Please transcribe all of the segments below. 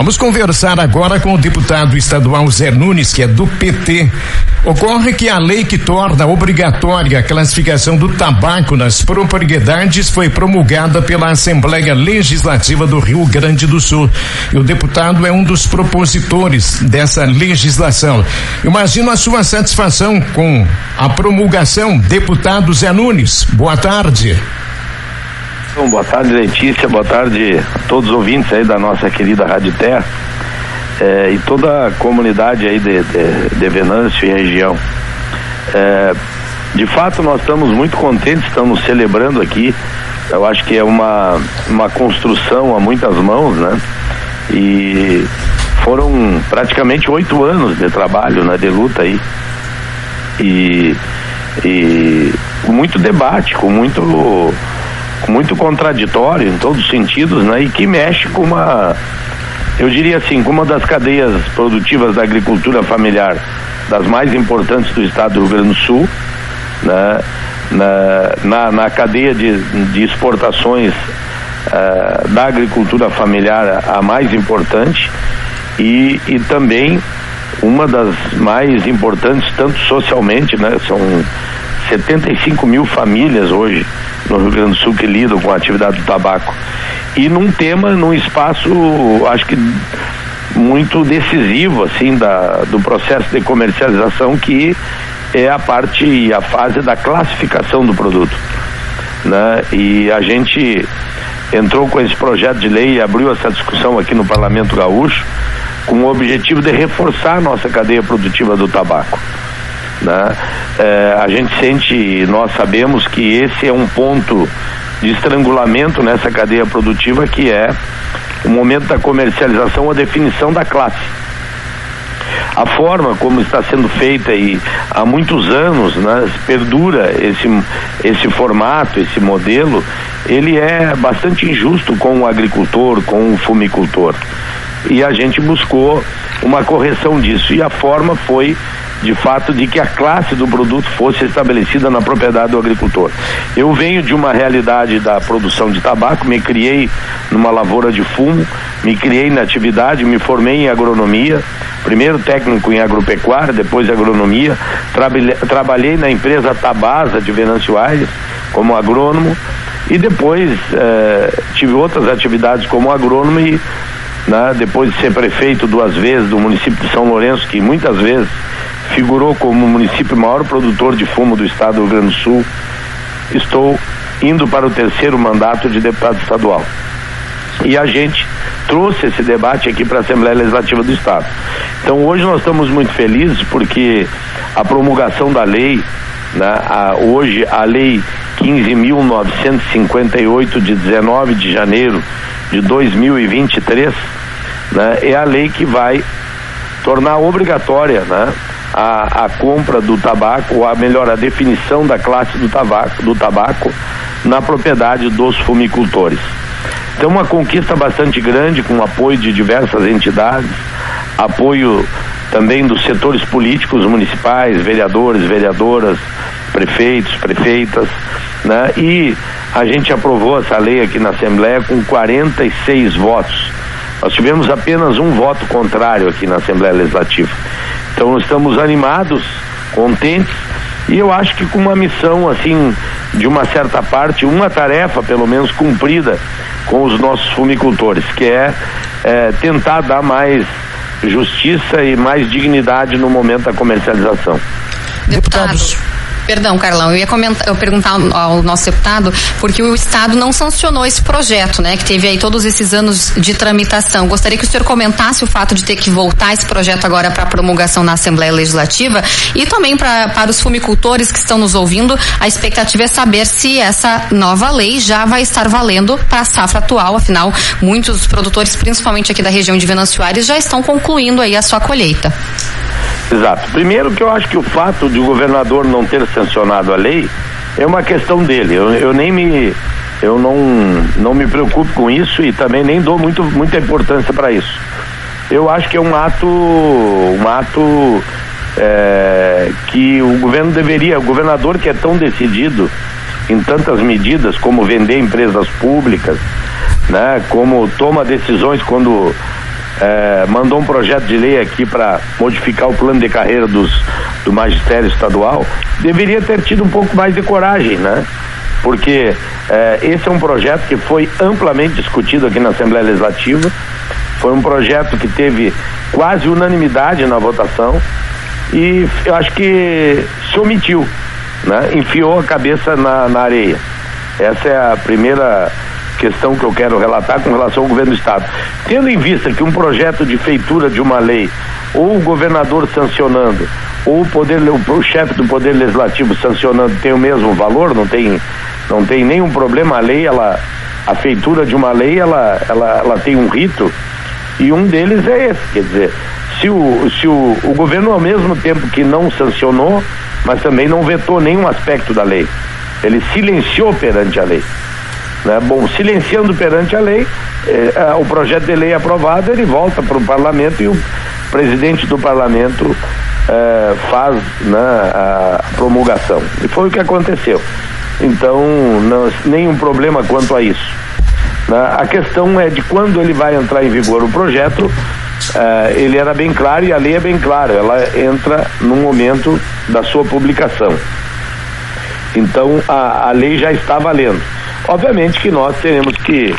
Vamos conversar agora com o deputado estadual Zé Nunes, que é do PT. Ocorre que a lei que torna obrigatória a classificação do tabaco nas propriedades foi promulgada pela Assembleia Legislativa do Rio Grande do Sul. E o deputado é um dos propositores dessa legislação. Imagino a sua satisfação com a promulgação, deputado Zé Nunes. Boa tarde. Bom, boa tarde, Letícia. Boa tarde a todos os ouvintes aí da nossa querida Rádio Terra é, e toda a comunidade aí de, de, de Venâncio e região. É, de fato, nós estamos muito contentes, estamos celebrando aqui. Eu acho que é uma, uma construção a muitas mãos, né? E foram praticamente oito anos de trabalho, né? De luta aí. E, e muito debate, com muito muito contraditório em todos os sentidos, né? E que mexe com uma, eu diria assim, com uma das cadeias produtivas da agricultura familiar, das mais importantes do estado do Rio Grande do Sul, né? Na, na, na cadeia de, de exportações uh, da agricultura familiar a mais importante e, e também uma das mais importantes, tanto socialmente, né? São 75 mil famílias hoje no Rio Grande do Sul que lidam com a atividade do tabaco. E num tema, num espaço, acho que muito decisivo, assim, da, do processo de comercialização, que é a parte e a fase da classificação do produto. Né? E a gente entrou com esse projeto de lei e abriu essa discussão aqui no Parlamento Gaúcho com o objetivo de reforçar a nossa cadeia produtiva do tabaco. Né? É, a gente sente, nós sabemos que esse é um ponto de estrangulamento nessa cadeia produtiva que é o momento da comercialização, a definição da classe. A forma como está sendo feita e há muitos anos, né, perdura esse, esse formato, esse modelo, ele é bastante injusto com o agricultor, com o fumicultor. E a gente buscou uma correção disso. E a forma foi de fato de que a classe do produto fosse estabelecida na propriedade do agricultor. Eu venho de uma realidade da produção de tabaco, me criei numa lavoura de fumo, me criei na atividade, me formei em agronomia, primeiro técnico em agropecuária, depois agronomia, trabalhei, trabalhei na empresa Tabasa de Venâncio Aires como agrônomo e depois eh, tive outras atividades como agrônomo e né, depois de ser prefeito duas vezes do município de São Lourenço, que muitas vezes figurou como o município maior produtor de fumo do estado do Rio Grande do Sul, estou indo para o terceiro mandato de deputado estadual. E a gente trouxe esse debate aqui para a Assembleia Legislativa do Estado. Então hoje nós estamos muito felizes porque a promulgação da lei, né, a, hoje a lei 15.958 de 19 de janeiro de 2023, né, é a lei que vai tornar obrigatória né, a, a compra do tabaco, ou a melhor, a definição da classe do tabaco, do tabaco na propriedade dos fumicultores. Então, uma conquista bastante grande, com apoio de diversas entidades, apoio também dos setores políticos municipais, vereadores, vereadoras, prefeitos, prefeitas, né? E a gente aprovou essa lei aqui na Assembleia com 46 votos. Nós tivemos apenas um voto contrário aqui na Assembleia Legislativa. Então estamos animados, contentes e eu acho que com uma missão assim, de uma certa parte, uma tarefa pelo menos cumprida com os nossos fumicultores, que é, é tentar dar mais justiça e mais dignidade no momento da comercialização. Deputados. Perdão, Carlão, eu ia comentar, eu perguntar ao nosso deputado, porque o Estado não sancionou esse projeto, né? Que teve aí todos esses anos de tramitação. Gostaria que o senhor comentasse o fato de ter que voltar esse projeto agora para promulgação na Assembleia Legislativa e também pra, para os fumicultores que estão nos ouvindo, a expectativa é saber se essa nova lei já vai estar valendo para a safra atual, afinal, muitos produtores, principalmente aqui da região de Venâncio Aires, já estão concluindo aí a sua colheita. Exato. Primeiro que eu acho que o fato de o governador não ter sancionado a lei é uma questão dele. Eu, eu nem me eu não, não me preocupo com isso e também nem dou muito, muita importância para isso. Eu acho que é um ato, um ato é, que o governo deveria, o governador que é tão decidido em tantas medidas como vender empresas públicas, né, como toma decisões quando é, mandou um projeto de lei aqui para modificar o plano de carreira dos, do magistério estadual, deveria ter tido um pouco mais de coragem, né? Porque é, esse é um projeto que foi amplamente discutido aqui na Assembleia Legislativa, foi um projeto que teve quase unanimidade na votação e eu acho que se omitiu, né? Enfiou a cabeça na, na areia. Essa é a primeira questão que eu quero relatar com relação ao governo do estado. Tendo em vista que um projeto de feitura de uma lei, ou o governador sancionando, ou o poder o chefe do poder legislativo sancionando tem o mesmo valor, não tem não tem nenhum problema a lei, ela a feitura de uma lei, ela ela, ela tem um rito e um deles é esse, quer dizer, se o se o, o governo ao mesmo tempo que não sancionou, mas também não vetou nenhum aspecto da lei. Ele silenciou perante a lei. Né? Bom, silenciando perante a lei, eh, o projeto de lei aprovado, ele volta para o parlamento e o presidente do parlamento eh, faz né, a promulgação. E foi o que aconteceu. Então, não, nenhum problema quanto a isso. Né? A questão é de quando ele vai entrar em vigor o projeto, eh, ele era bem claro e a lei é bem clara, ela entra no momento da sua publicação. Então, a, a lei já está valendo. Obviamente que nós teremos que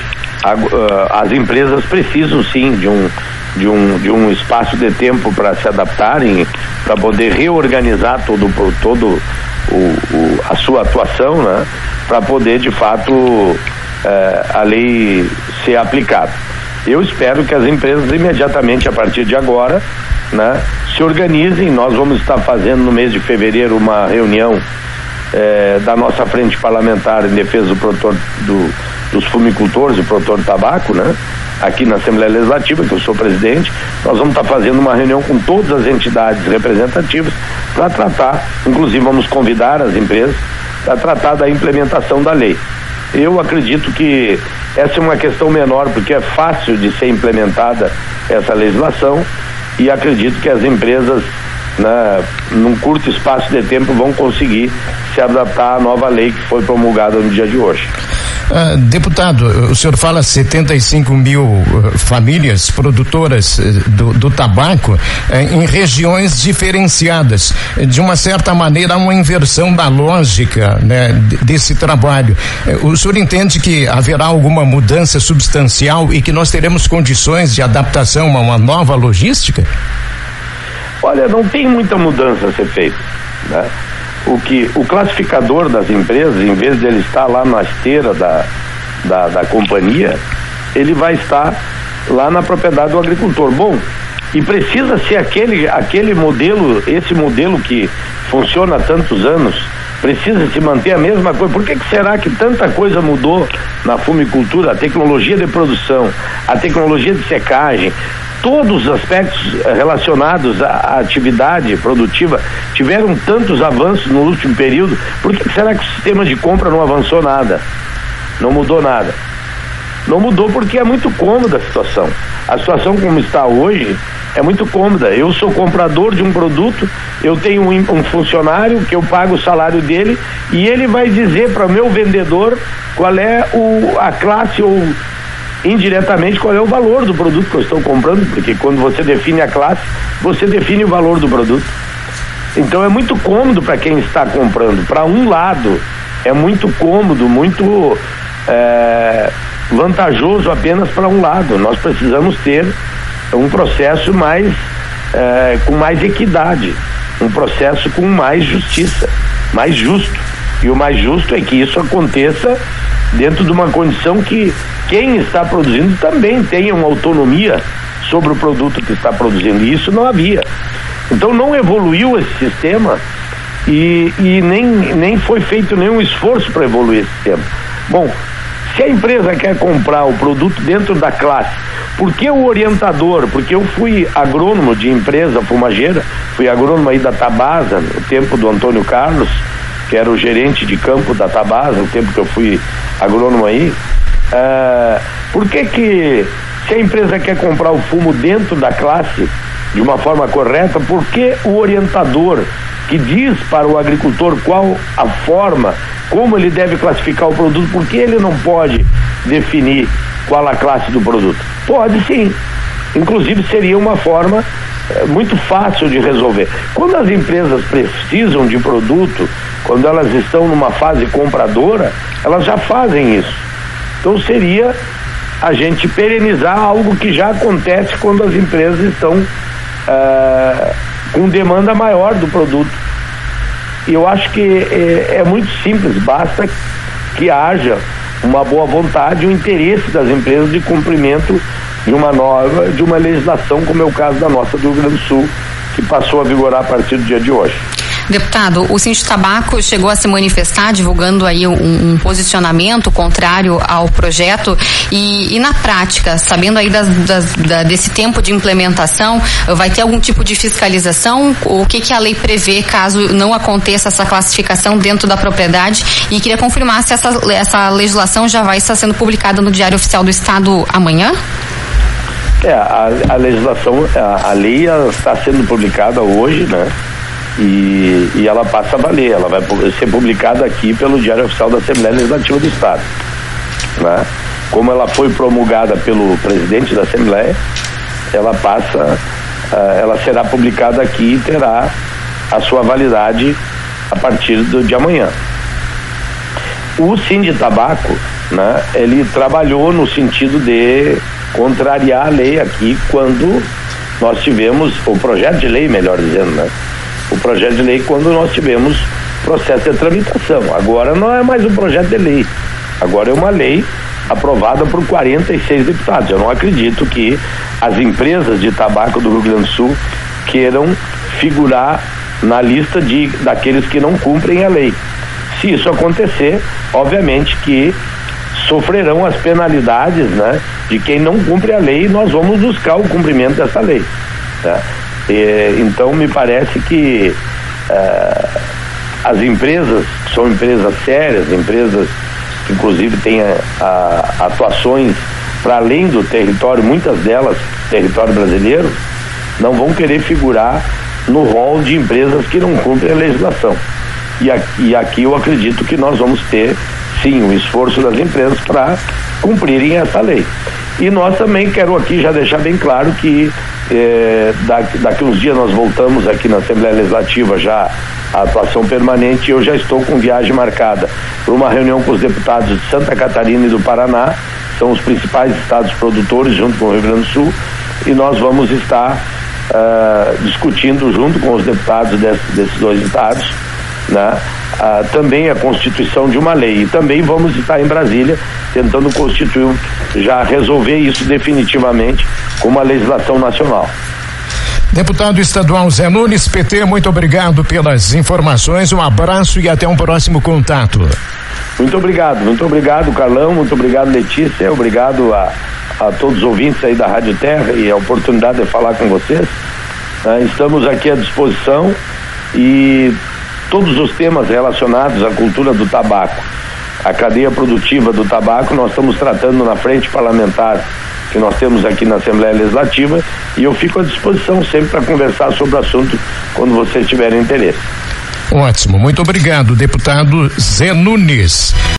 as empresas precisam sim de um de um, de um espaço de tempo para se adaptarem, para poder reorganizar todo, todo o, o, a sua atuação, né? para poder de fato eh, a lei ser aplicada. Eu espero que as empresas imediatamente a partir de agora né, se organizem. Nós vamos estar fazendo no mês de fevereiro uma reunião eh, da nossa frente parlamentar em defesa do produtor do, dos fumicultores e produtor de tabaco, né? Aqui na Assembleia Legislativa, que eu sou presidente, nós vamos estar fazendo uma reunião com todas as entidades representativas para tratar, inclusive vamos convidar as empresas para tratar da implementação da lei. Eu acredito que essa é uma questão menor, porque é fácil de ser implementada essa legislação e acredito que as empresas né, num curto espaço de tempo vão conseguir se adaptar à nova lei que foi promulgada no dia de hoje. Uh, deputado, o senhor fala 75 mil uh, famílias produtoras uh, do, do, tabaco eh, em regiões diferenciadas. De uma certa maneira, há uma inversão da lógica né, desse trabalho. O senhor entende que haverá alguma mudança substancial e que nós teremos condições de adaptação a uma nova logística? Olha, não tem muita mudança a ser feita. Né? O que o classificador das empresas, em vez de ele estar lá na esteira da, da, da companhia, ele vai estar lá na propriedade do agricultor. Bom, e precisa ser aquele, aquele modelo, esse modelo que funciona há tantos anos, precisa se manter a mesma coisa. Por que, que será que tanta coisa mudou na fumicultura? A tecnologia de produção, a tecnologia de secagem, todos os aspectos eh, relacionados à atividade produtiva tiveram tantos avanços no último período, por que será que o sistema de compra não avançou nada? Não mudou nada. Não mudou porque é muito cômoda a situação. A situação como está hoje é muito cômoda. Eu sou comprador de um produto, eu tenho um, um funcionário que eu pago o salário dele e ele vai dizer para o meu vendedor qual é o, a classe ou indiretamente qual é o valor do produto que eu estou comprando, porque quando você define a classe, você define o valor do produto. Então é muito cômodo para quem está comprando. Para um lado, é muito cômodo, muito é, vantajoso apenas para um lado. Nós precisamos ter um processo mais é, com mais equidade, um processo com mais justiça, mais justo. E o mais justo é que isso aconteça dentro de uma condição que quem está produzindo também tenha uma autonomia sobre o produto que está produzindo. E isso não havia. Então não evoluiu esse sistema e, e nem, nem foi feito nenhum esforço para evoluir esse sistema. Bom, se a empresa quer comprar o produto dentro da classe, por que o orientador? Porque eu fui agrônomo de empresa fumageira, fui agrônomo aí da Tabasa, no tempo do Antônio Carlos, que era o gerente de campo da Tabasa, no tempo que eu fui agrônomo aí. Uh, por que que se a empresa quer comprar o fumo dentro da classe de uma forma correta, por que o orientador que diz para o agricultor qual a forma, como ele deve classificar o produto, por que ele não pode definir qual a classe do produto? Pode sim. Inclusive seria uma forma é, muito fácil de resolver. Quando as empresas precisam de produto, quando elas estão numa fase compradora, elas já fazem isso. Então seria a gente perenizar algo que já acontece quando as empresas estão é, com demanda maior do produto. E eu acho que é, é muito simples, basta que haja uma boa vontade, um interesse das empresas de cumprimento de uma nova, de uma legislação, como é o caso da nossa do Rio Grande do Sul, que passou a vigorar a partir do dia de hoje. Deputado, o Sindicato Tabaco chegou a se manifestar divulgando aí um, um posicionamento contrário ao projeto e, e na prática, sabendo aí das, das, da, desse tempo de implementação, vai ter algum tipo de fiscalização? O que, que a lei prevê caso não aconteça essa classificação dentro da propriedade? E queria confirmar se essa, essa legislação já vai estar sendo publicada no Diário Oficial do Estado amanhã? É, a, a legislação, a, a lei está sendo publicada hoje, né? E, e ela passa a valer, ela vai ser publicada aqui pelo Diário Oficial da Assembleia Legislativa do Estado. Né? Como ela foi promulgada pelo presidente da Assembleia, ela passa, uh, ela será publicada aqui e terá a sua validade a partir do, de amanhã. O Sim de Tabaco, né, ele trabalhou no sentido de contrariar a lei aqui quando nós tivemos o projeto de lei, melhor dizendo, né? O projeto de lei quando nós tivemos processo de tramitação. Agora não é mais um projeto de lei, agora é uma lei aprovada por 46 deputados. Eu não acredito que as empresas de tabaco do Rio Grande do Sul queiram figurar na lista de daqueles que não cumprem a lei. Se isso acontecer, obviamente que sofrerão as penalidades, né, de quem não cumpre a lei. E nós vamos buscar o cumprimento dessa lei. Tá? E, então me parece que uh, as empresas, que são empresas sérias, empresas que inclusive têm a, a, atuações para além do território, muitas delas território brasileiro, não vão querer figurar no rol de empresas que não cumprem a legislação. E aqui, e aqui eu acredito que nós vamos ter, sim, o esforço das empresas para cumprirem essa lei. E nós também quero aqui já deixar bem claro que é, daqui uns dias nós voltamos aqui na Assembleia Legislativa já a atuação permanente eu já estou com viagem marcada para uma reunião com os deputados de Santa Catarina e do Paraná, são os principais estados produtores junto com o Rio Grande do Sul e nós vamos estar uh, discutindo junto com os deputados desse, desses dois estados né, uh, também a constituição de uma lei e também vamos estar em Brasília tentando constituir já resolver isso definitivamente com uma legislação nacional. Deputado estadual Zé Nunes, PT, muito obrigado pelas informações, um abraço e até um próximo contato. Muito obrigado, muito obrigado, Carlão, muito obrigado, Letícia, obrigado a, a todos os ouvintes aí da Rádio Terra e a oportunidade de falar com vocês. Uh, estamos aqui à disposição e todos os temas relacionados à cultura do tabaco, a cadeia produtiva do tabaco, nós estamos tratando na frente parlamentar que nós temos aqui na Assembleia Legislativa e eu fico à disposição sempre para conversar sobre o assunto quando vocês tiverem interesse. Ótimo, muito obrigado, deputado Zé Nunes.